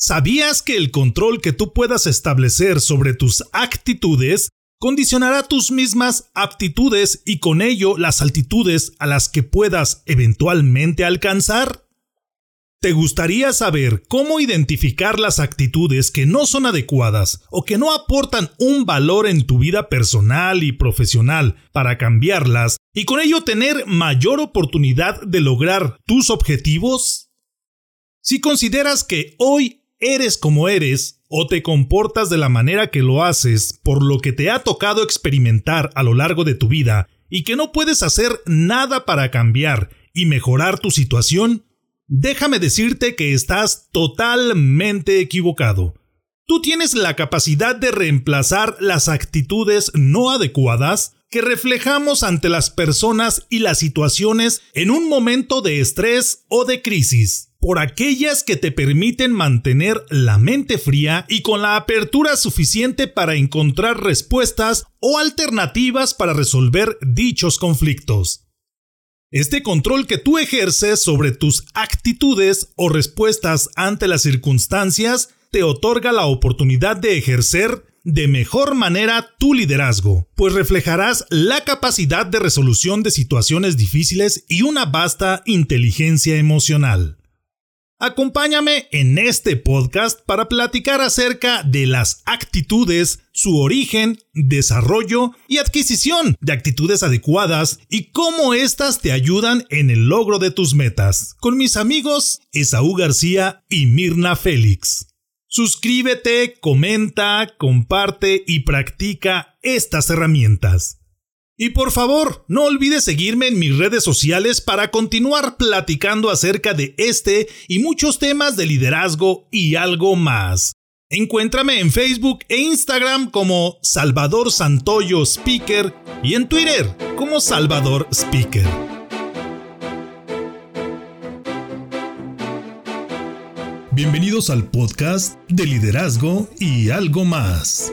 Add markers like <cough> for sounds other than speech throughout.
¿Sabías que el control que tú puedas establecer sobre tus actitudes condicionará tus mismas aptitudes y con ello las altitudes a las que puedas eventualmente alcanzar? ¿Te gustaría saber cómo identificar las actitudes que no son adecuadas o que no aportan un valor en tu vida personal y profesional para cambiarlas y con ello tener mayor oportunidad de lograr tus objetivos? Si consideras que hoy eres como eres o te comportas de la manera que lo haces por lo que te ha tocado experimentar a lo largo de tu vida y que no puedes hacer nada para cambiar y mejorar tu situación, Déjame decirte que estás totalmente equivocado. Tú tienes la capacidad de reemplazar las actitudes no adecuadas que reflejamos ante las personas y las situaciones en un momento de estrés o de crisis, por aquellas que te permiten mantener la mente fría y con la apertura suficiente para encontrar respuestas o alternativas para resolver dichos conflictos. Este control que tú ejerces sobre tus actitudes o respuestas ante las circunstancias te otorga la oportunidad de ejercer de mejor manera tu liderazgo, pues reflejarás la capacidad de resolución de situaciones difíciles y una vasta inteligencia emocional. Acompáñame en este podcast para platicar acerca de las actitudes, su origen, desarrollo y adquisición de actitudes adecuadas y cómo éstas te ayudan en el logro de tus metas, con mis amigos Esaú García y Mirna Félix. Suscríbete, comenta, comparte y practica estas herramientas. Y por favor, no olvides seguirme en mis redes sociales para continuar platicando acerca de este y muchos temas de liderazgo y algo más. Encuéntrame en Facebook e Instagram como Salvador Santoyo Speaker y en Twitter como Salvador Speaker. Bienvenidos al podcast de liderazgo y algo más.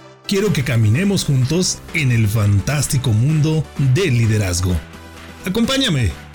quiero que caminemos juntos en el fantástico mundo del liderazgo. Acompáñame.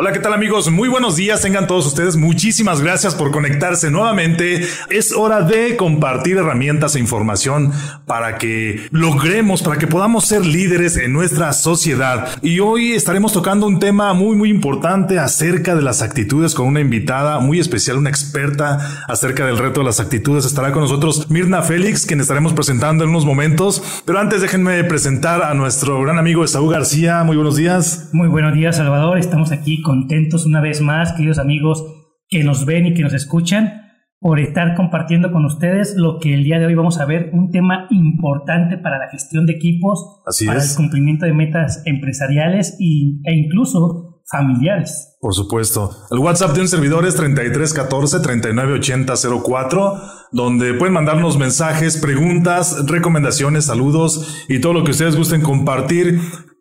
Hola, ¿qué tal amigos? Muy buenos días, tengan todos ustedes. Muchísimas gracias por conectarse nuevamente. Es hora de compartir herramientas e información para que logremos, para que podamos ser líderes en nuestra sociedad. Y hoy estaremos tocando un tema muy, muy importante acerca de las actitudes con una invitada muy especial, una experta acerca del reto de las actitudes. Estará con nosotros Mirna Félix, quien estaremos presentando en unos momentos. Pero antes déjenme presentar a nuestro gran amigo Esaú García. Muy buenos días. Muy buenos días, Salvador. Estamos aquí contentos una vez más, queridos amigos que nos ven y que nos escuchan, por estar compartiendo con ustedes lo que el día de hoy vamos a ver, un tema importante para la gestión de equipos, para el cumplimiento de metas empresariales y, e incluso familiares. Por supuesto. El WhatsApp de un servidor es 3314-398004, donde pueden mandarnos mensajes, preguntas, recomendaciones, saludos y todo lo que ustedes gusten compartir.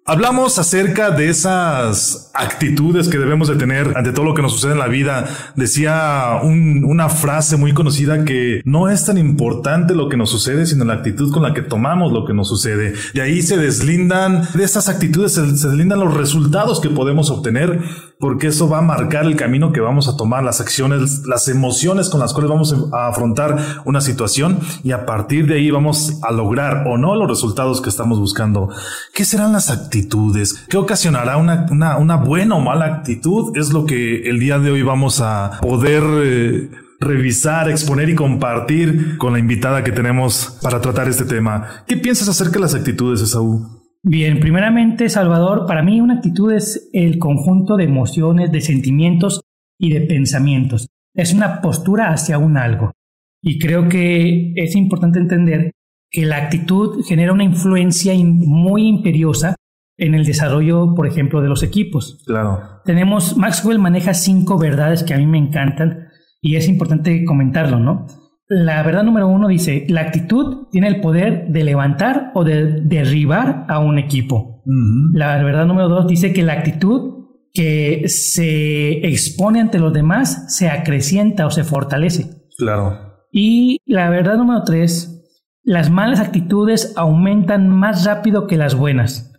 Hablamos acerca de esas actitudes que debemos de tener ante todo lo que nos sucede en la vida. Decía una frase muy conocida que no es tan importante lo que nos sucede, sino la actitud con la que tomamos lo que nos sucede. De ahí se deslindan, de esas actitudes se, se deslindan los resultados que podemos obtener porque eso va a marcar el camino que vamos a tomar, las acciones, las emociones con las cuales vamos a afrontar una situación y a partir de ahí vamos a lograr o no los resultados que estamos buscando. ¿Qué serán las actitudes? ¿Qué ocasionará una, una, buena o mala actitud? Es lo que el día de hoy vamos a poder... Eh, revisar, exponer y compartir con la invitada que tenemos para tratar este tema. ¿Qué piensas acerca de las actitudes, Esaú? Bien, primeramente, Salvador, para mí una actitud es el conjunto de emociones, de sentimientos y de pensamientos. Es una postura hacia un algo. Y creo que es importante entender que la actitud genera una influencia muy imperiosa en el desarrollo, por ejemplo, de los equipos. Claro. Tenemos, Maxwell maneja cinco verdades que a mí me encantan y es importante comentarlo, ¿no? La verdad número uno dice, la actitud tiene el poder de levantar o de derribar a un equipo. La verdad número dos dice que la actitud que se expone ante los demás se acrecienta o se fortalece. Claro. Y la verdad número tres, las malas actitudes aumentan más rápido que las buenas.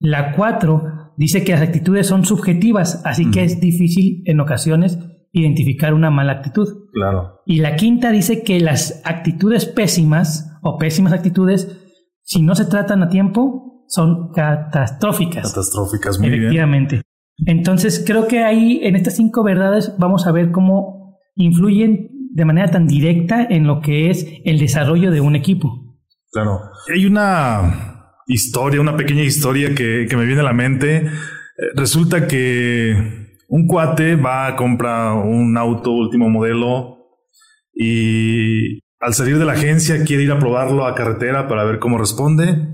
La cuatro dice que las actitudes son subjetivas, así que es difícil en ocasiones identificar una mala actitud. Claro. Y la quinta dice que las actitudes pésimas o pésimas actitudes, si no se tratan a tiempo, son catastróficas. Catastróficas, muy Efectivamente. Entonces, creo que ahí, en estas cinco verdades, vamos a ver cómo influyen de manera tan directa en lo que es el desarrollo de un equipo. Claro. Hay una historia, una pequeña historia que, que me viene a la mente. Eh, resulta que un cuate va a comprar un auto último modelo y al salir de la agencia quiere ir a probarlo a carretera para ver cómo responde.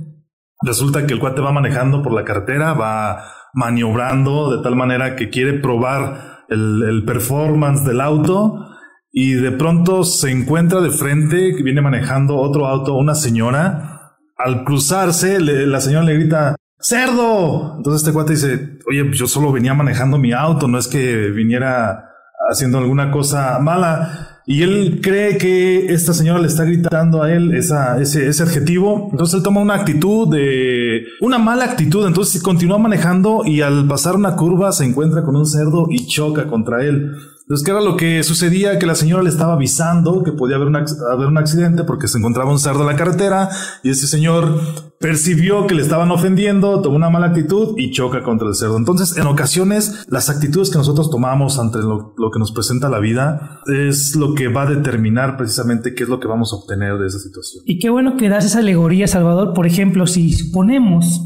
Resulta que el cuate va manejando por la carretera, va maniobrando de tal manera que quiere probar el, performance del auto y de pronto se encuentra de frente viene manejando otro auto, una señora. Al cruzarse, la señora le grita, cerdo. Entonces este cuate dice, oye, yo solo venía manejando mi auto, no es que viniera haciendo alguna cosa mala. Y él cree que esta señora le está gritando a él esa, ese, ese adjetivo. Entonces él toma una actitud de... Una mala actitud. Entonces continúa manejando y al pasar una curva se encuentra con un cerdo y choca contra él. Entonces, ¿qué era lo que sucedía? Que la señora le estaba avisando que podía haber un, haber un accidente porque se encontraba un cerdo en la carretera y ese señor percibió que le estaban ofendiendo, tomó una mala actitud y choca contra el cerdo. Entonces, en ocasiones, las actitudes que nosotros tomamos ante lo, lo, que nos presenta la vida es lo que va a determinar precisamente qué es lo que vamos a obtener de esa situación. Y qué bueno que das esa alegoría, Salvador. Por ejemplo, si suponemos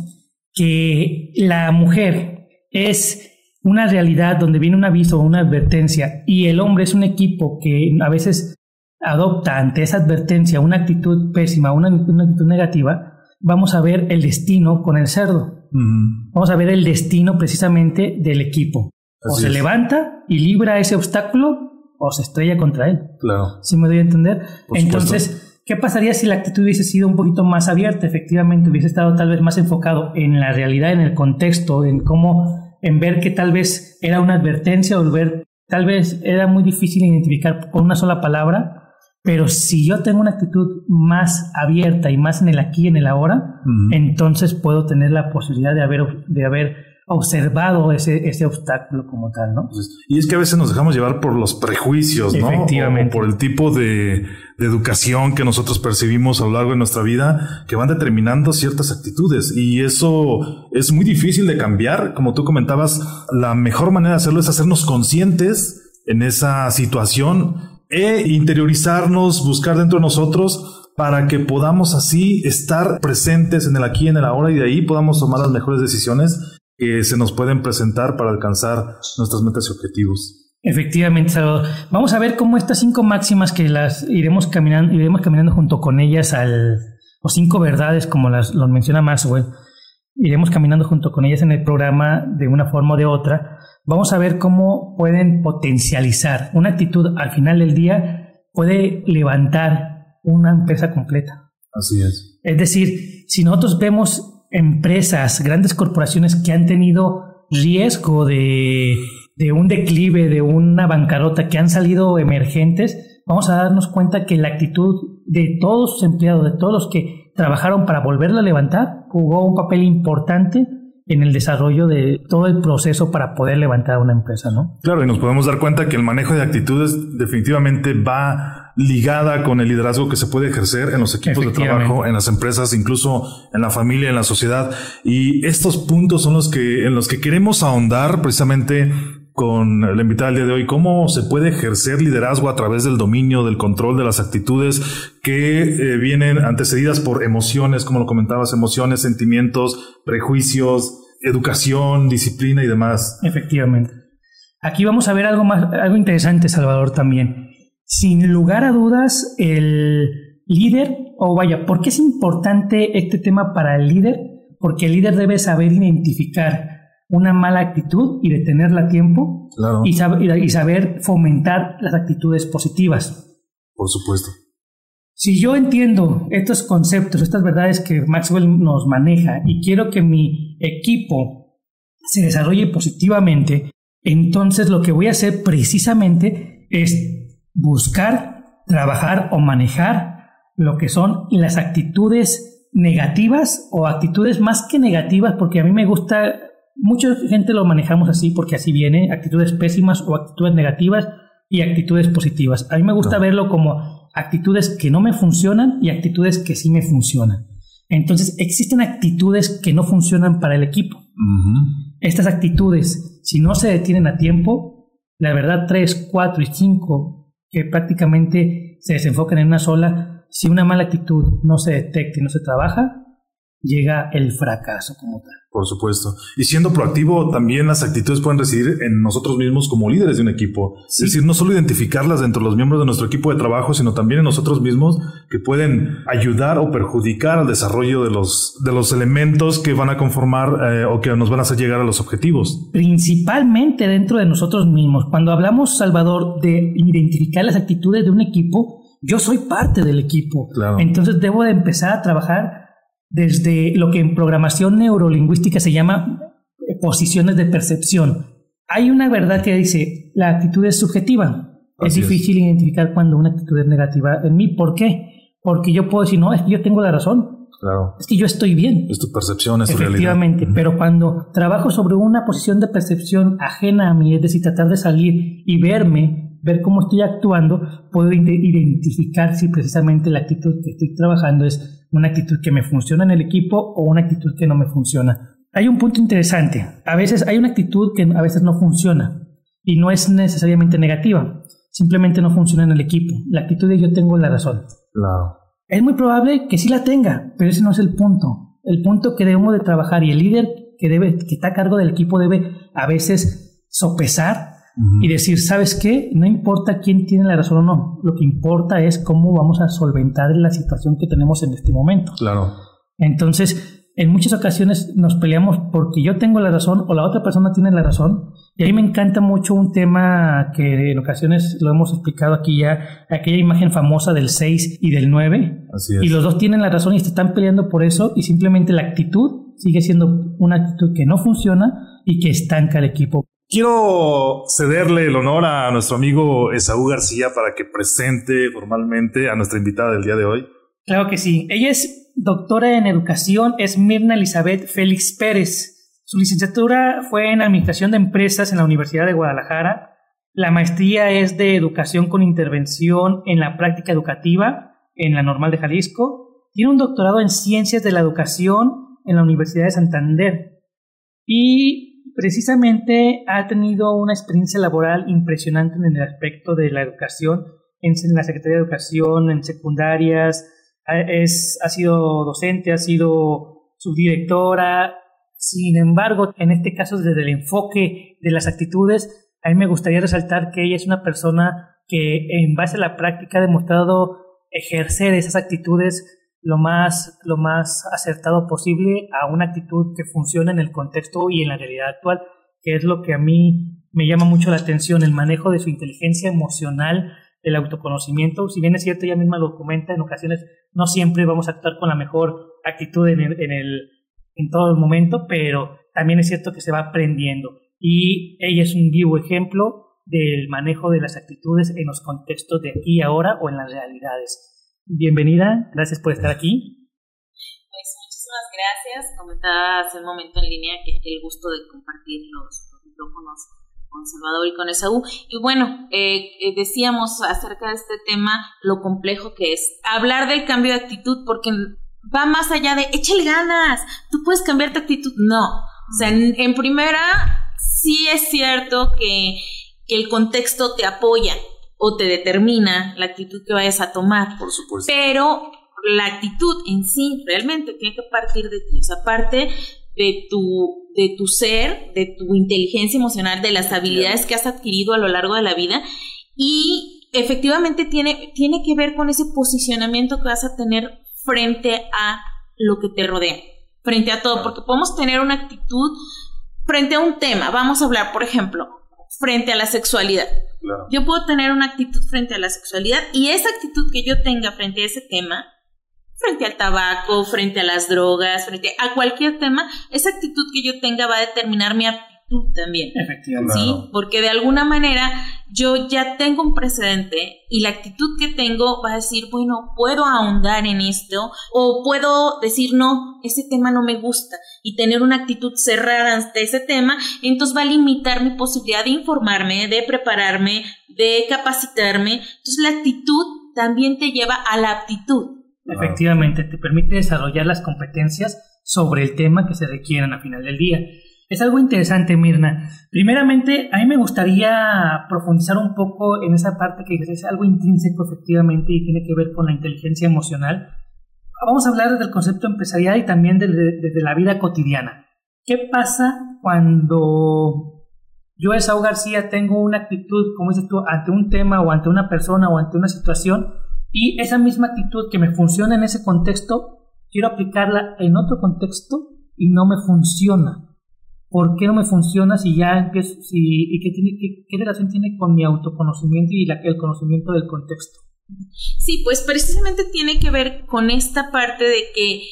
que la mujer es una realidad donde viene un aviso o una advertencia y el hombre es un equipo que a veces adopta ante esa advertencia una actitud pésima, una, actitud negativa, vamos a ver el destino con el cerdo. Vamos a ver el destino precisamente del equipo. o se levanta y libra ese obstáculo o se estrella contra él. Claro. ¿Sí me doy a entender? Entonces, ¿qué pasaría si la actitud hubiese sido un poquito más abierta? Efectivamente, hubiese estado tal vez más enfocado en la realidad, en el contexto, en cómo en ver que tal vez era una advertencia o ver, tal vez era muy difícil identificar con una sola palabra, pero si yo tengo una actitud más abierta y más en el aquí y en el ahora, entonces puedo tener la posibilidad de haber, de haber observado ese, ese obstáculo como tal, ¿no? Y es que a veces nos dejamos llevar por los prejuicios, ¿no? Efectivamente. por el tipo de, de, educación que nosotros percibimos a lo largo de nuestra vida que van determinando ciertas actitudes. Y eso es muy difícil de cambiar. Como tú comentabas, la mejor manera de hacerlo es hacernos conscientes en esa situación e interiorizarnos, buscar dentro de nosotros para que podamos así estar presentes en el aquí y en el ahora y de ahí podamos tomar las mejores decisiones que se nos pueden presentar para alcanzar nuestras metas y objetivos. Efectivamente, Salvador. Vamos a ver cómo estas cinco máximas que las iremos caminando, iremos caminando junto con ellas al, o cinco verdades, como las lo menciona Maxwell, iremos caminando junto con ellas en el programa de una forma o de otra. Vamos a ver cómo pueden potencializar una actitud al final del día puede levantar una empresa completa. Así es. Es decir, si nosotros vemos empresas, grandes corporaciones que han tenido riesgo de, un declive, de una bancarrota, que han salido emergentes, vamos a darnos cuenta que la actitud de todos sus empleados, de todos los que trabajaron para volverla a levantar, jugó un papel importante en el desarrollo de todo el proceso para poder levantar una empresa, ¿no? Claro, y nos podemos dar cuenta que el manejo de actitudes definitivamente va ligada con el liderazgo que se puede ejercer en los equipos de trabajo, en las empresas, incluso en la familia, en la sociedad. Y estos puntos son los que, en los que queremos ahondar precisamente con la invitada del día de hoy, cómo se puede ejercer liderazgo a través del dominio, del control de las actitudes que eh, vienen antecedidas por emociones, como lo comentabas, emociones, sentimientos, prejuicios, educación, disciplina y demás. Efectivamente. Aquí vamos a ver algo más, algo interesante, Salvador, también. Sin lugar a dudas, el líder, o vaya, ¿por qué es importante este tema para el líder? Porque el líder debe saber identificar una mala actitud y detenerla a tiempo y, y, saber fomentar las actitudes positivas. Por supuesto. Si yo entiendo estos conceptos, estas verdades que Maxwell nos maneja y quiero que mi equipo se desarrolle positivamente, entonces lo que voy a hacer precisamente es buscar, trabajar o manejar lo que son las actitudes negativas o actitudes más que negativas, porque a mí me gusta mucha gente lo manejamos así porque así viene, actitudes pésimas o actitudes negativas y actitudes positivas. A mí me gusta verlo como actitudes que no me funcionan y actitudes que sí me funcionan. Entonces, existen actitudes que no funcionan para el equipo. Estas actitudes, si no se detienen a tiempo, la verdad, tres, cuatro y cinco, que prácticamente se desenfocan en una sola, si una mala actitud no se detecta y no se trabaja, llega el fracaso como tal. Por supuesto. Y siendo proactivo, también las actitudes pueden residir en nosotros mismos como líderes de un equipo. Es decir, no solo identificarlas dentro de los miembros de nuestro equipo de trabajo, sino también en nosotros mismos que pueden ayudar o perjudicar al desarrollo de los, de los elementos que van a conformar eh, o que nos van a hacer llegar a los objetivos. Principalmente dentro de nosotros mismos. Cuando hablamos, Salvador, de identificar las actitudes de un equipo, yo soy parte del equipo. Entonces debo de empezar a trabajar desde lo que en programación neurolingüística se llama eh, posiciones de percepción. Hay una verdad que dice, la actitud es subjetiva. es difícil identificar cuando una actitud es negativa en mí. ¿Por qué? Porque yo puedo decir, no, es que yo tengo la razón. Claro. Es que yo estoy bien. Es tu percepción, es tu realidad. Efectivamente, pero cuando trabajo sobre una posición de percepción ajena a mí, es decir, tratar de salir y verme, ver cómo estoy actuando, puedo identificar si precisamente la actitud que estoy trabajando es una actitud que me funciona en el equipo o una actitud que no me funciona. Hay un punto interesante. A veces hay una actitud que a veces no funciona y no es necesariamente negativa. Simplemente no funciona en el equipo. La actitud de yo tengo la razón. Claro. Es muy probable que sí la tenga, pero ese no es el punto. El punto que debemos de trabajar y el líder que debe, que está a cargo del equipo debe a veces sopesar y decir, ¿sabes qué? No importa quién tiene la razón o no, lo que importa es cómo vamos a solventar la situación que tenemos en este momento. Claro. Entonces, en muchas ocasiones nos peleamos porque yo tengo la razón o la otra persona tiene la razón. Y a mí me encanta mucho un tema que en ocasiones lo hemos explicado aquí ya, aquella imagen famosa del 6 y del 9. Así es. Y los dos tienen la razón y se están peleando por eso y simplemente la actitud sigue siendo una actitud que no funciona y que estanca el equipo. Quiero cederle el honor a nuestro amigo Esaú García para que presente formalmente a nuestra invitada del día de hoy. Claro que sí. Ella es doctora en educación, es Mirna Elizabeth Félix Pérez. Su licenciatura fue en Administración de Empresas en la Universidad de Guadalajara. La maestría es de Educación con Intervención en la Práctica Educativa en la Normal de Jalisco. Tiene un doctorado en Ciencias de la Educación en la Universidad de Santander. Y precisamente ha tenido una experiencia laboral impresionante en el aspecto de la educación, en, la Secretaría de Educación, en secundarias, es, ha sido docente, ha sido subdirectora. Sin embargo, en este caso, desde el enfoque de las actitudes, a mí me gustaría resaltar que ella es una persona que en base a la práctica ha demostrado ejercer esas actitudes lo más, lo más acertado posible a una actitud que funcione en el contexto y en la realidad actual, que es lo que a mí me llama mucho la atención, el manejo de su inteligencia emocional, el autoconocimiento. Si bien es cierto, ella misma lo comenta, en ocasiones no siempre vamos a actuar con la mejor actitud en, el, en, en todo el momento, pero también es cierto que se va aprendiendo. Y ella es un vivo ejemplo del manejo de las actitudes en los contextos de aquí y ahora o en las realidades. Bienvenida, gracias por estar aquí. Pues muchísimas gracias. Comentaba hace un momento en línea que el gusto de compartir los, micrófonos con Salvador y con Esaú. Y bueno, eh, eh, decíamos acerca de este tema lo complejo que es hablar del cambio de actitud porque va más allá de échale ganas, tú puedes cambiar tu actitud. No, o sea, en primera sí es cierto que, que el contexto te apoya o te determina la actitud que vayas a tomar. Por supuesto. Pero la actitud en sí realmente tiene que partir de ti, esa parte de tu, de tu ser, de tu inteligencia emocional, de las habilidades que has adquirido a lo largo de la vida. Y efectivamente tiene, tiene que ver con ese posicionamiento que vas a tener frente a lo que te rodea, frente a todo, porque podemos tener una actitud frente a un tema, vamos a hablar, por ejemplo, frente a la sexualidad. Yo puedo tener una actitud frente a la sexualidad y esa actitud que yo tenga frente a ese tema frente al tabaco, frente a las drogas, frente a cualquier tema, esa actitud que yo tenga va a determinar mi también. Efectivamente. Sí, porque de alguna manera yo ya tengo un precedente y la actitud que tengo va a decir, bueno, puedo ahondar en esto o puedo decir, no, ese tema no me gusta y tener una actitud cerrada ante ese tema, entonces va a limitar mi posibilidad de informarme, de prepararme, de capacitarme. Entonces la actitud también te lleva a la aptitud. Efectivamente, te permite desarrollar las competencias sobre el tema que se requieran a final del día. Es algo interesante, Mirna. Primeramente, a mí me gustaría profundizar un poco en esa parte que es algo intrínseco, efectivamente, y tiene que ver con la inteligencia emocional. Vamos a hablar del concepto empresarial y también desde la vida cotidiana. ¿Qué pasa cuando yo, Esau García, tengo una actitud, como dices tú, ante un tema o ante una persona o ante una situación y esa misma actitud que me funciona en ese contexto, quiero aplicarla en otro contexto y no me funciona. ¿Por qué no me funciona si ya empiezo, si, y qué, tiene, qué, relación tiene con mi autoconocimiento y la, el conocimiento del contexto? Sí, pues precisamente tiene que ver con esta parte de que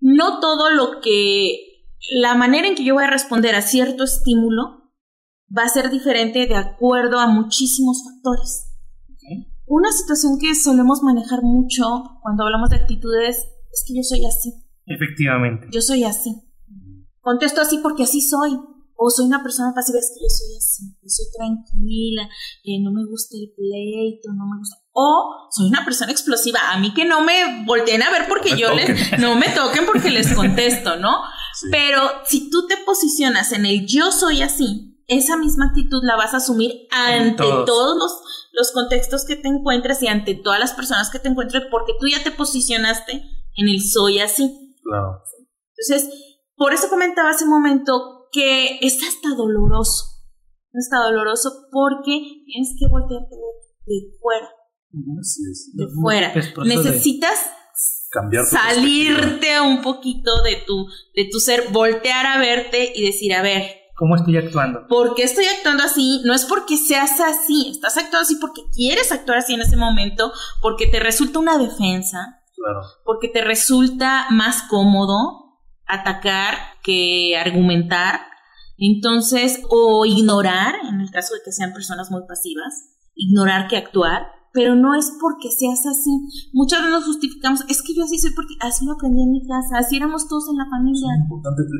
no todo lo que, la manera en que yo voy a responder a cierto estímulo va a ser diferente de acuerdo a muchísimos factores. Una situación que solemos manejar mucho cuando hablamos de actitudes es que yo soy así. Efectivamente. Yo soy así. Contesto así porque así soy. O soy una persona pasiva, es que yo soy así. Yo soy tranquila, no me gusta el pleito, no me gusta. O soy una persona explosiva. A mí que no me volteen a ver porque yo les. <laughs> No me toquen porque les contesto, ¿no? Pero si tú te posicionas en el yo soy así, esa misma actitud la vas a asumir ante todos, los, los, contextos que te encuentres y ante todas las personas que te encuentres porque tú ya te posicionaste en el soy así. Claro. Entonces, por eso comentaba hace un momento que es hasta doloroso. Está doloroso porque tienes que voltearte de fuera. De fuera. Necesitas salirte un poquito de tu, de tu ser, voltear a verte y decir, a ver, ¿Cómo estoy actuando? ¿Por qué estoy actuando así? No es porque seas así, estás actuando así porque quieres actuar así en ese momento, porque te resulta una defensa, claro. porque te resulta más cómodo atacar que argumentar, entonces, o ignorar, en el caso de que sean personas muy pasivas, ignorar que actuar, pero no es porque seas así. Muchas veces nos justificamos, es que yo así soy porque así lo aprendí en mi casa, así éramos todos en la familia.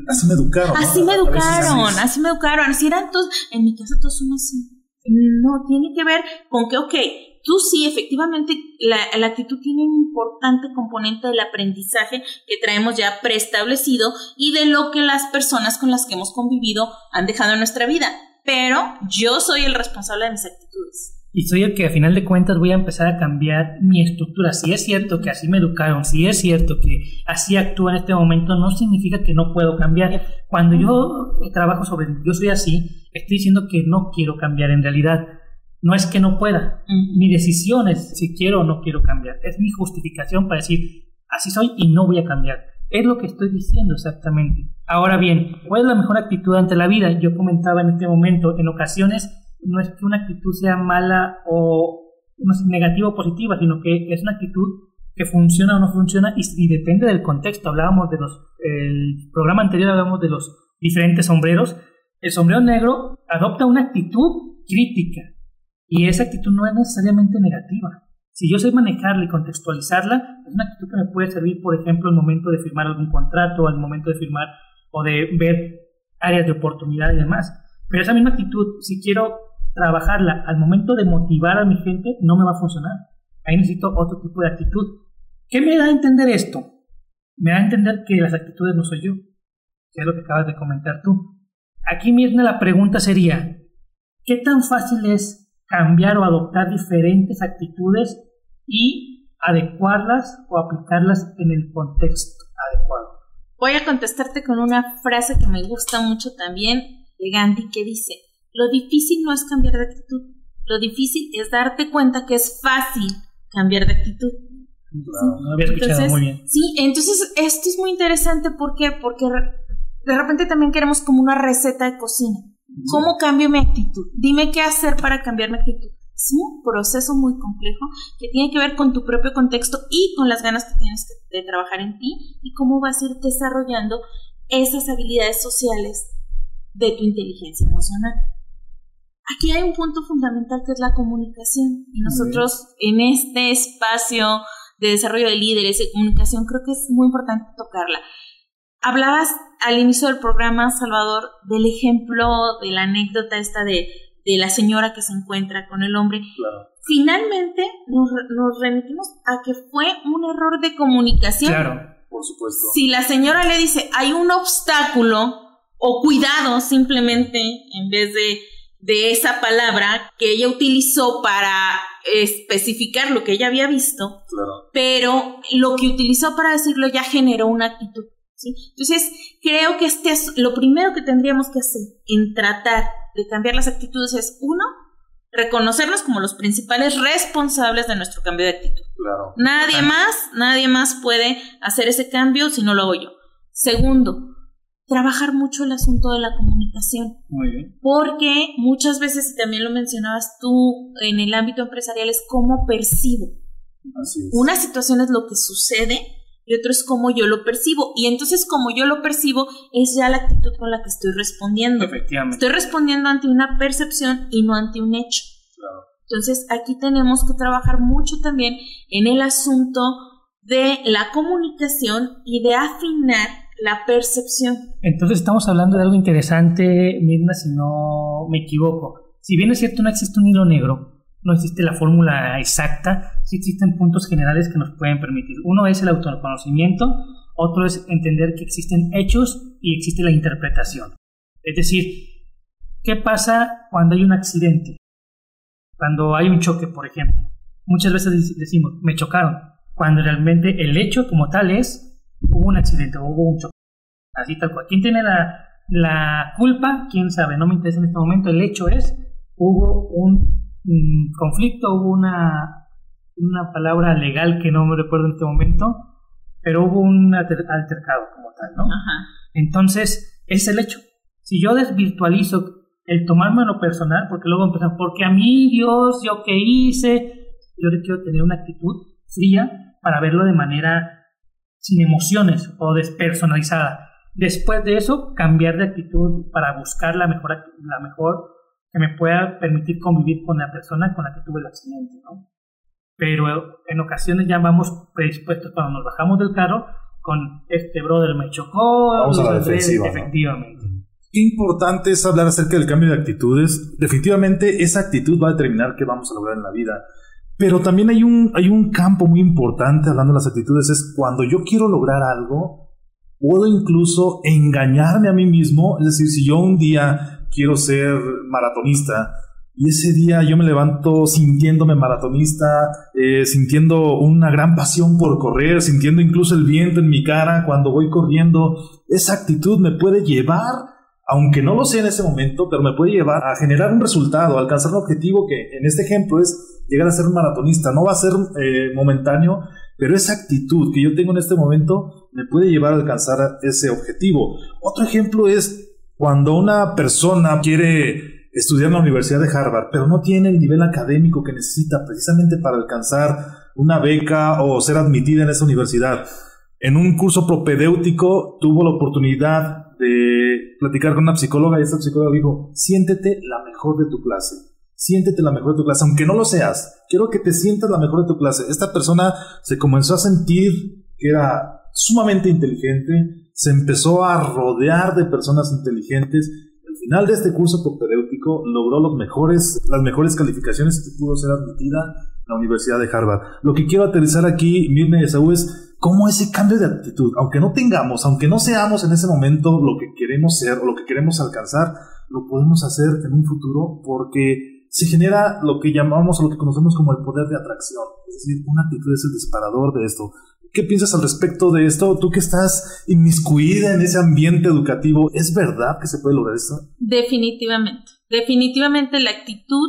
así me educaron. Así me educaron, así me educaron, así eran todos, en mi casa todos son así. No, tiene que ver con que, ok, tú sí, efectivamente, la, la, actitud tiene un importante componente del aprendizaje que traemos ya preestablecido y de lo que las personas con las que hemos convivido han dejado en nuestra vida. Pero yo soy el responsable de mis actitudes y soy el que a final de cuentas voy a empezar a cambiar mi estructura. Si es cierto que así me educaron, si es cierto que así actúo en este momento, no significa que no puedo cambiar. Cuando yo trabajo sobre yo soy así, estoy diciendo que no quiero cambiar en realidad. No es que no pueda. Mi decisión es si quiero o no quiero cambiar. Es mi justificación para decir, así soy y no voy a cambiar. Es lo que estoy diciendo exactamente. Ahora bien, ¿cuál es la mejor actitud ante la vida? Yo comentaba en este momento, en ocasiones no es que una actitud sea mala o no negativa o positiva, sino que es una actitud que funciona o no funciona y, depende del contexto. Hablábamos de los, el programa anterior hablábamos de los diferentes sombreros. El sombrero negro adopta una actitud crítica y esa actitud no es necesariamente negativa. Si yo sé manejarla y contextualizarla, es una actitud que me puede servir, por ejemplo, al momento de firmar algún contrato, al momento de firmar o de ver áreas de oportunidad y demás. Pero esa misma actitud, si quiero trabajarla al momento de motivar a mi gente, no me va a funcionar. Ahí necesito otro tipo de actitud. ¿Qué me da a entender esto? Me da a entender que las actitudes no soy yo, que es lo que acabas de comentar tú. Aquí mismo la pregunta sería, ¿qué tan fácil es cambiar o adoptar diferentes actitudes y adecuarlas o aplicarlas en el contexto adecuado? Voy a contestarte con una frase que me gusta mucho también de Gandhi que dice, lo difícil no es cambiar de actitud, lo difícil es darte cuenta que es fácil cambiar de actitud. No había escuchado Entonces, muy bien. Sí, entonces esto es muy interesante ¿por qué? porque de repente también queremos como una receta de cocina. ¿Cómo cambio mi actitud? Dime qué hacer para cambiar mi actitud. Es un proceso muy complejo que tiene que ver con tu propio contexto y con las ganas que tienes de trabajar en ti y cómo vas a ir desarrollando esas habilidades sociales de tu inteligencia emocional. Aquí hay un punto fundamental que es la comunicación y nosotros en este espacio de desarrollo de líderes y comunicación creo que es muy importante tocarla. Hablabas al inicio del programa, Salvador, del ejemplo, de la anécdota esta de, de la señora que se encuentra con el hombre. Claro. Finalmente nos, re- nos remitimos a que fue un error de comunicación. Claro. Por supuesto. Si la señora le dice hay un obstáculo o cuidado simplemente en vez de, de esa palabra que ella utilizó para especificar lo que ella había visto, Claro. pero lo que utilizó para decirlo ya generó una actitud. ¿Sí? Entonces, creo que este es lo primero que tendríamos que hacer en tratar de cambiar las actitudes es, uno, reconocernos como los principales responsables de nuestro cambio de actitud. Claro. Nadie más, nadie más puede hacer ese cambio si no lo hago yo. Segundo, trabajar mucho el asunto de la comunicación. Muy bien. Porque muchas veces, y también lo mencionabas tú en el ámbito empresarial, es cómo percibo. Así es. Una situación es lo que sucede y otro es cómo yo lo percibo. Y entonces, como yo lo percibo, es ya la actitud con la que estoy respondiendo. Efectivamente. Estoy respondiendo ante una percepción y no ante un hecho. Claro. Entonces, aquí tenemos que trabajar mucho también en el asunto de la comunicación y de afinar la percepción. Entonces estamos hablando de algo interesante, Mirna, si no me equivoco. Si bien es cierto, no existe un hilo negro, no existe la fórmula exacta, sí existen puntos generales que nos pueden permitir. Uno es el autoconocimiento, otro es entender que existen hechos y existe la interpretación. Es decir, ¿qué pasa cuando hay un accidente? Cuando hay un choque, por ejemplo. Muchas veces dec- decimos, me chocaron, cuando realmente el hecho como tal es, hubo un accidente, hubo un choque. Así tal cual. ¿Quién tiene la, la culpa? ¿Quién sabe? No me interesa en este momento. El hecho es, hubo un mm, conflicto, hubo una, una palabra legal que no me recuerdo en este momento, pero hubo un alter- altercado como tal, ¿no? Ajá. Entonces, es el hecho. Si yo desvirtualizo el tomarme lo personal, porque luego empiezan, porque a mí, Dios, yo qué hice, yo le quiero tener una actitud fría para verlo de manera sin emociones o despersonalizada. Después de eso, cambiar de actitud para buscar la mejor, la mejor que me pueda permitir convivir con la persona con la que tuve el accidente, ¿no? Pero en ocasiones ya vamos predispuestos cuando nos bajamos del carro con este brother me chocó, Vamos a la lo saldré", defensiva, ¿no? efectivamente. Qué importante es hablar acerca del cambio de actitudes. Definitivamente esa actitud va a determinar qué vamos a lograr en la vida. Pero también hay un, hay un campo muy importante hablando de las actitudes, es cuando yo quiero lograr algo, puedo incluso engañarme a mí mismo. Es decir, si yo un día quiero ser maratonista y ese día yo me levanto sintiéndome maratonista, eh, sintiendo una gran pasión por correr, sintiendo incluso el viento en mi cara cuando voy corriendo, esa actitud me puede llevar aunque no lo sea en ese momento, pero me puede llevar a generar un resultado, alcanzar un objetivo que en este ejemplo es llegar a ser un maratonista. No va a ser eh, momentáneo, pero esa actitud que yo tengo en este momento me puede llevar a alcanzar ese objetivo. Otro ejemplo es cuando una persona quiere estudiar en la Universidad de Harvard, pero no tiene el nivel académico que necesita precisamente para alcanzar una beca o ser admitida en esa universidad. En un curso propedéutico tuvo la oportunidad de platicar con una psicóloga y esta psicóloga dijo, siéntete la mejor de tu clase, siéntete la mejor de tu clase, aunque no lo seas, quiero que te sientas la mejor de tu clase. Esta persona se comenzó a sentir que era sumamente inteligente, se empezó a rodear de personas inteligentes. Al final de este curso propedéutico logró los mejores, las mejores calificaciones y pudo ser admitida a la Universidad de Harvard. Lo que quiero aterrizar aquí, Mirna y Esaú, es cómo ese cambio de actitud, aunque no tengamos, aunque no seamos en ese momento lo que queremos ser o lo que queremos alcanzar, lo podemos hacer en un futuro porque se genera lo que llamamos o lo que conocemos como el poder de atracción. Es decir, una actitud es el disparador de esto. ¿Qué piensas al respecto de esto? Tú que estás inmiscuida en ese ambiente educativo, ¿es verdad que se puede lograr esto? Definitivamente. Definitivamente la actitud,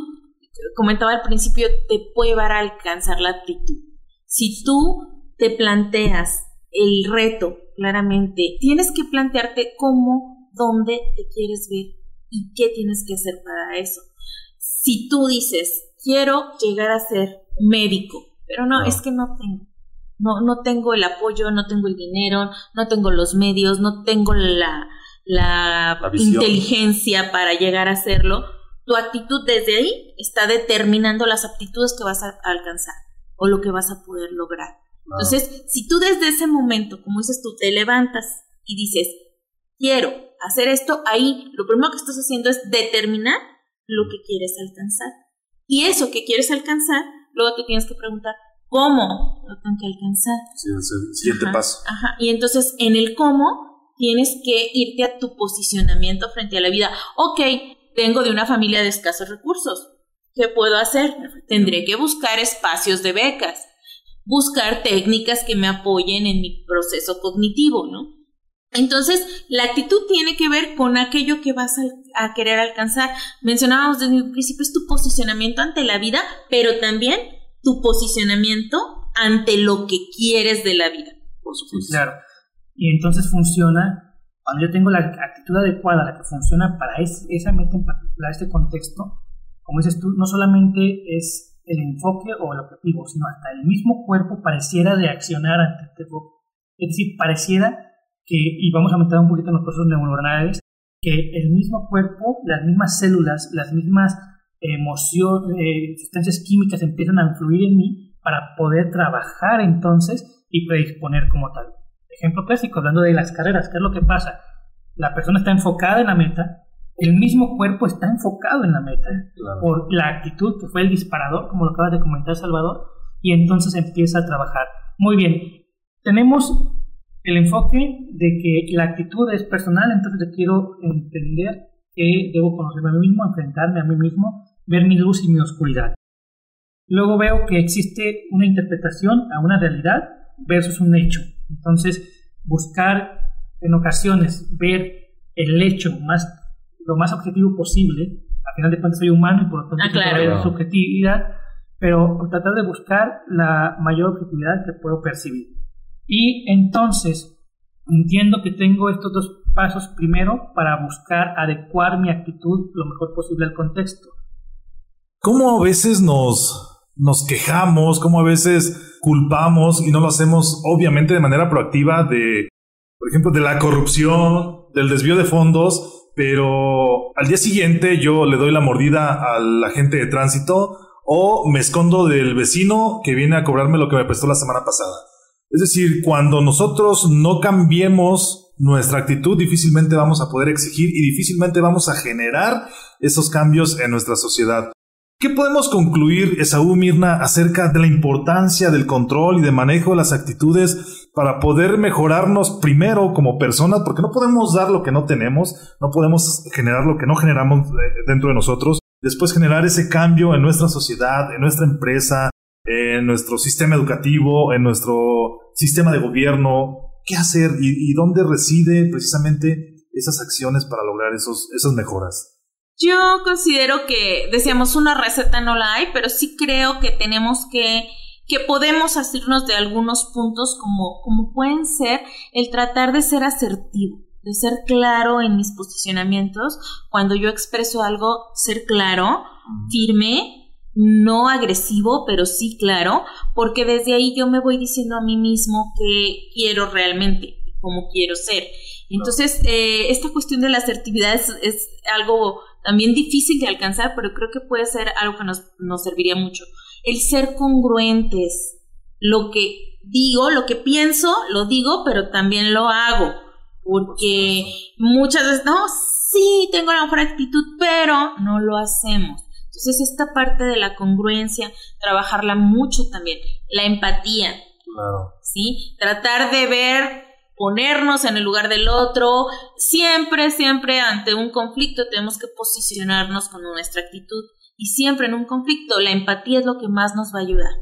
comentaba al principio, te puede llevar a alcanzar la actitud. Si tú te planteas el reto claramente, tienes que plantearte cómo, dónde te quieres ver y qué tienes que hacer para eso. Si tú dices, quiero llegar a ser médico, pero no, es que no tengo. No, no tengo el apoyo, no tengo el dinero, no tengo los medios, no tengo la, la, inteligencia para llegar a hacerlo. Tu actitud desde ahí está determinando las aptitudes que vas a alcanzar o lo que vas a poder lograr. Entonces, si tú desde ese momento, como dices tú, te levantas y dices, quiero hacer esto, ahí lo primero que estás haciendo es determinar lo que quieres alcanzar. Y eso que quieres alcanzar, luego te tienes que preguntar, ¿cómo lo tengo que alcanzar? Sí, es el siguiente paso. Ajá. Y entonces en el cómo tienes que irte a tu posicionamiento frente a la vida. Ok, vengo de una familia de escasos recursos. ¿Qué puedo hacer? Tendré que buscar espacios de becas, buscar técnicas que me apoyen en mi proceso cognitivo, ¿no? Entonces, la actitud tiene que ver con aquello que vas a, querer alcanzar. Mencionábamos desde el principio, es tu posicionamiento ante la vida, pero también tu posicionamiento ante lo que quieres de la vida. Por supuesto. claro. Y entonces funciona, cuando yo tengo la actitud adecuada, la que funciona para esa meta en particular, este contexto, como dices tú, no solamente es el enfoque o el objetivo, sino hasta el mismo cuerpo pareciera reaccionar ante este enfoque. Es decir, pareciera y vamos a meter un poquito en los procesos neuronales, que el mismo cuerpo, las mismas células, las mismas emociones, eh, sustancias químicas empiezan a influir en mí para poder trabajar entonces y predisponer como tal. Ejemplo clásico, hablando de las carreras, ¿qué es lo que pasa? La persona está enfocada en la meta, el mismo cuerpo está enfocado en la meta por la actitud que fue el disparador, como lo acabas de comentar Salvador, y entonces empieza a trabajar. Muy bien, tenemos el enfoque de que la actitud es personal, entonces quiero entender que debo conocerme a mí mismo, enfrentarme a mí mismo, ver mi luz y mi oscuridad. Luego veo que existe una interpretación a una realidad versus un hecho. Entonces, buscar en ocasiones ver el hecho más, lo más objetivo posible. Al final de cuentas soy humano y por lo tanto ah, claro. subjetividad, pero tratar de buscar la mayor objetividad que puedo percibir. Y entonces entiendo que tengo estos dos pasos primero para buscar adecuar mi actitud lo mejor posible al contexto. ¿Cómo a veces nos, nos quejamos, cómo a veces culpamos y no lo hacemos obviamente de manera proactiva de, por ejemplo, de la corrupción, del desvío de fondos, pero al día siguiente yo le doy la mordida al agente de tránsito o me escondo del vecino que viene a cobrarme lo que me prestó la semana pasada? Es decir, cuando nosotros no cambiemos nuestra actitud, difícilmente vamos a poder exigir y difícilmente vamos a generar esos cambios en nuestra sociedad. ¿Qué podemos concluir, Esaú Mirna, acerca de la importancia del control y de manejo de las actitudes para poder mejorarnos primero como personas? Porque no podemos dar lo que no tenemos, no podemos generar lo que no generamos eh, dentro de nosotros. Después generar ese cambio en nuestra sociedad, en nuestra empresa, en nuestro sistema educativo, en nuestro sistema de gobierno, qué hacer y, dónde reside precisamente esas acciones para lograr esos, esas mejoras. Yo considero que, decíamos, una receta no la hay, pero sí creo que tenemos que, que podemos hacernos de algunos puntos como, como pueden ser el tratar de ser asertivo, de ser claro en mis posicionamientos. Cuando yo expreso algo, ser claro, firme, no agresivo, pero sí claro, porque desde ahí yo me voy diciendo a mí mismo que quiero realmente, cómo quiero ser. Entonces, eh, esta cuestión de la asertividad es, algo también difícil de alcanzar, pero creo que puede ser algo que nos, nos serviría mucho. El ser congruentes, lo que digo, lo que pienso, lo digo, pero también lo hago, porque muchas veces, no, sí, tengo la mejor actitud, pero no lo hacemos. Entonces, esta parte de la congruencia, trabajarla mucho también. La empatía. Claro. ¿Sí? Tratar de ver, ponernos en el lugar del otro. Siempre, siempre ante un conflicto tenemos que posicionarnos con nuestra actitud. Y siempre en un conflicto la empatía es lo que más nos va a ayudar.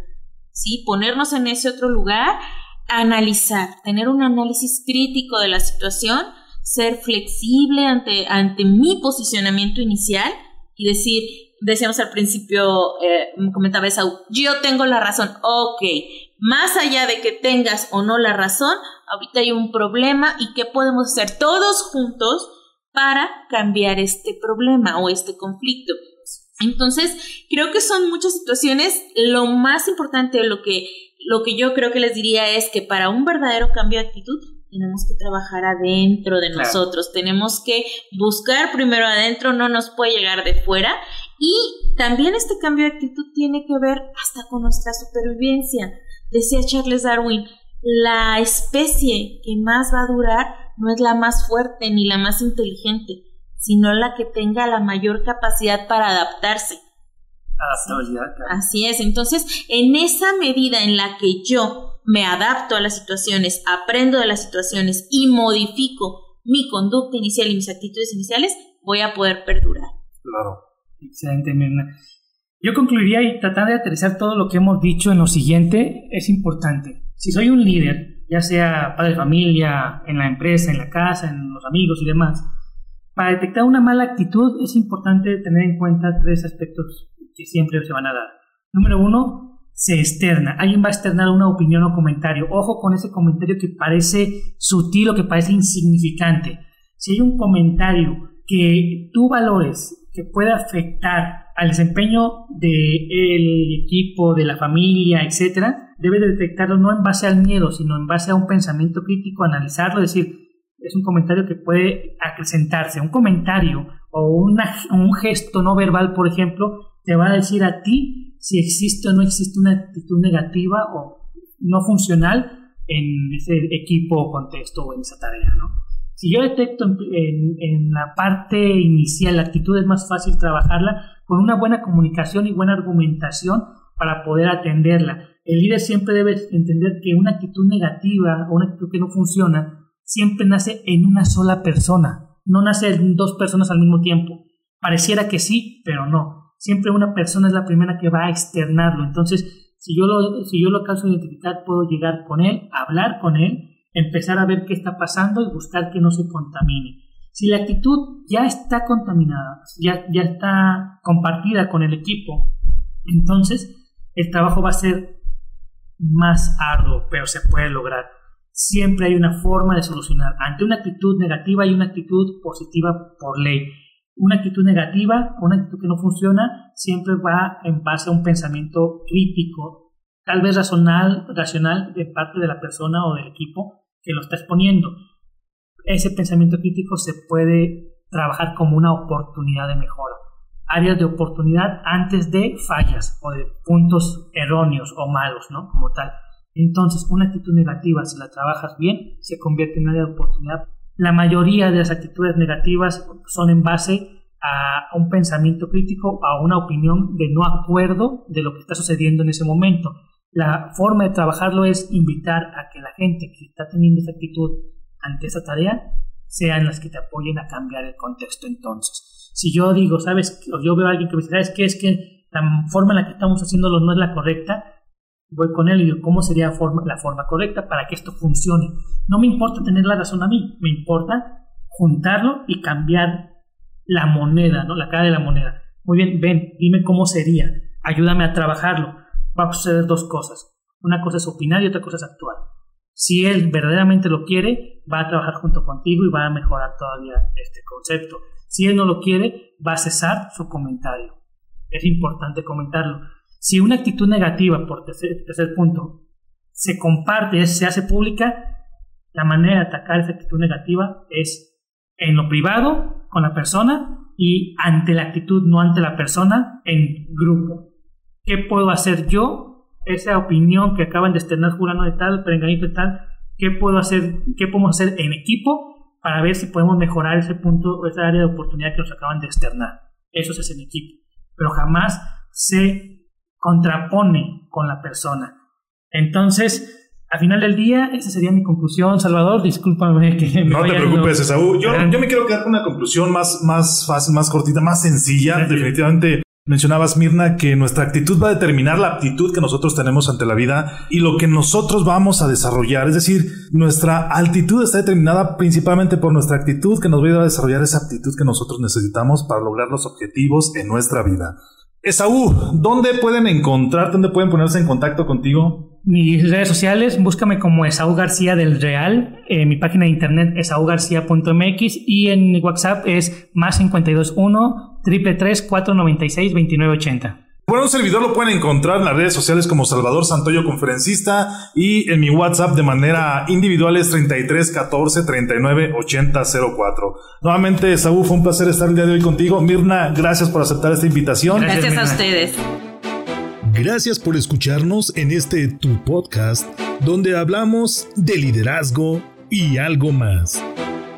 ¿Sí? Ponernos en ese otro lugar, analizar, tener un análisis crítico de la situación, ser flexible ante, ante mi posicionamiento inicial y decir, decíamos al principio, eh, comentaba esa, yo tengo la razón, ok, más allá de que tengas o no la razón, ahorita hay un problema y qué podemos hacer todos juntos para cambiar este problema o este conflicto. Entonces, creo que son muchas situaciones. Lo más importante, lo que, lo que yo creo que les diría es que para un verdadero cambio de actitud, tenemos que trabajar adentro de nosotros, tenemos que buscar primero adentro, no nos puede llegar de fuera. Y también este cambio de actitud tiene que ver hasta con nuestra supervivencia. Decía Charles Darwin, la especie que más va a durar no es la más fuerte ni la más inteligente, sino la que tenga la mayor capacidad para adaptarse. Adaptabilidad. Así es, entonces en esa medida en la que yo me adapto a las situaciones, aprendo de las situaciones y modifico mi conducta inicial y mis actitudes iniciales, voy a poder perdurar. Claro. Excelente, Mirna. Yo concluiría y tratar de aterrizar todo lo que hemos dicho en lo siguiente es importante. Si soy un líder, ya sea padre de familia, en la empresa, en la casa, en los amigos y demás, para detectar una mala actitud es importante tener en cuenta tres aspectos que siempre se van a dar. Número uno, se externa. Alguien va a externar una opinión o comentario. Ojo con ese comentario que parece sutil o que parece insignificante. Si hay un comentario que tú valores que pueda afectar al desempeño del equipo, de la familia, etcétera, debe detectarlo no en base al miedo, sino en base a un pensamiento crítico, analizarlo, decir, es un comentario que puede acrecentarse. Un comentario o un gesto no verbal, por ejemplo, te va a decir a ti si existe o no existe una actitud negativa o no funcional en ese equipo o contexto o en esa tarea, ¿no? Si yo detecto en, la parte inicial la actitud es más fácil trabajarla con una buena comunicación y buena argumentación para poder atenderla. El líder siempre debe entender que una actitud negativa o una actitud que no funciona siempre nace en una sola persona, no nace en dos personas al mismo tiempo. Pareciera que sí, pero no. Siempre una persona es la primera que va a externarlo. Entonces, si yo lo, si yo lo a identificar, puedo llegar con él, hablar con él empezar a ver qué está pasando y buscar que no se contamine. Si la actitud ya está contaminada, ya, ya está compartida con el equipo, entonces el trabajo va a ser más arduo, pero se puede lograr. Siempre hay una forma de solucionar. Ante una actitud negativa hay una actitud positiva por ley. Una actitud negativa, una actitud que no funciona, siempre va en base a un pensamiento crítico, tal vez racional, racional de parte de la persona o del equipo, que lo está exponiendo. Ese pensamiento crítico se puede trabajar como una oportunidad de mejora. Áreas de oportunidad antes de fallas o de puntos erróneos o malos, ¿no? Como tal. Entonces, una actitud negativa, si la trabajas bien, se convierte en área de oportunidad. La mayoría de las actitudes negativas son en base a un pensamiento crítico, a una opinión de no acuerdo de lo que está sucediendo en ese momento. La forma de trabajarlo es invitar a que la gente que está teniendo esa actitud ante esa tarea sean las que te apoyen a cambiar el contexto entonces. Si yo digo, sabes, o yo veo a alguien que me dice, ¿sabes qué? Es que la forma en la que estamos haciéndolo no es la correcta, voy con él y digo, ¿cómo sería la forma correcta para que esto funcione? No me importa tener la razón a mí, me importa juntarlo y cambiar la moneda, ¿no? La cara de la moneda. Muy bien, ven, dime cómo sería, ayúdame a trabajarlo va a suceder dos cosas. Una cosa es opinar y otra cosa es actuar. Si él verdaderamente lo quiere, va a trabajar junto contigo y va a mejorar todavía este concepto. Si él no lo quiere, va a cesar su comentario. Es importante comentarlo. Si una actitud negativa, por tercer, punto, se comparte, se hace pública, la manera de atacar esa actitud negativa es en lo privado, con la persona, y ante la actitud, no ante la persona, en grupo. ¿Qué puedo hacer yo? Esa opinión que acaban de externar Jurano de tal, Perenganito de tal, ¿qué puedo hacer? ¿Qué podemos hacer en equipo para ver si podemos mejorar ese punto, esa área de oportunidad que nos acaban de externar? Eso se hace en equipo, pero jamás se contrapone con la persona. Entonces, Al final del día, esa sería mi conclusión, Salvador. Discúlpame que No te preocupes, Esaú. Yo, yo me quiero quedar con una conclusión más, más fácil, más cortita, más sencilla. Definitivamente Mencionabas, Mirna, que nuestra actitud va a determinar la aptitud que nosotros tenemos ante la vida y lo que nosotros vamos a desarrollar. Es decir, nuestra altitud está determinada principalmente por nuestra actitud que nos va a desarrollar esa aptitud que nosotros necesitamos para lograr los objetivos en nuestra vida. Esaú, ¿dónde pueden encontrar, dónde pueden ponerse en contacto contigo? Mis redes sociales, búscame como Esaú García del Real, eh, mi página de internet es esaugarcía.mx y en WhatsApp es más 521 333 496 2980. Bueno, un servidor lo pueden encontrar en las redes sociales como Salvador Santoyo Conferencista y en mi WhatsApp de manera individual es 33 14 39 80 04. Nuevamente, Saúl, fue un placer estar el día de hoy contigo. Mirna, gracias por aceptar esta invitación. Gracias, a ustedes. Gracias por escucharnos en este Tu Podcast, donde hablamos de liderazgo y algo más.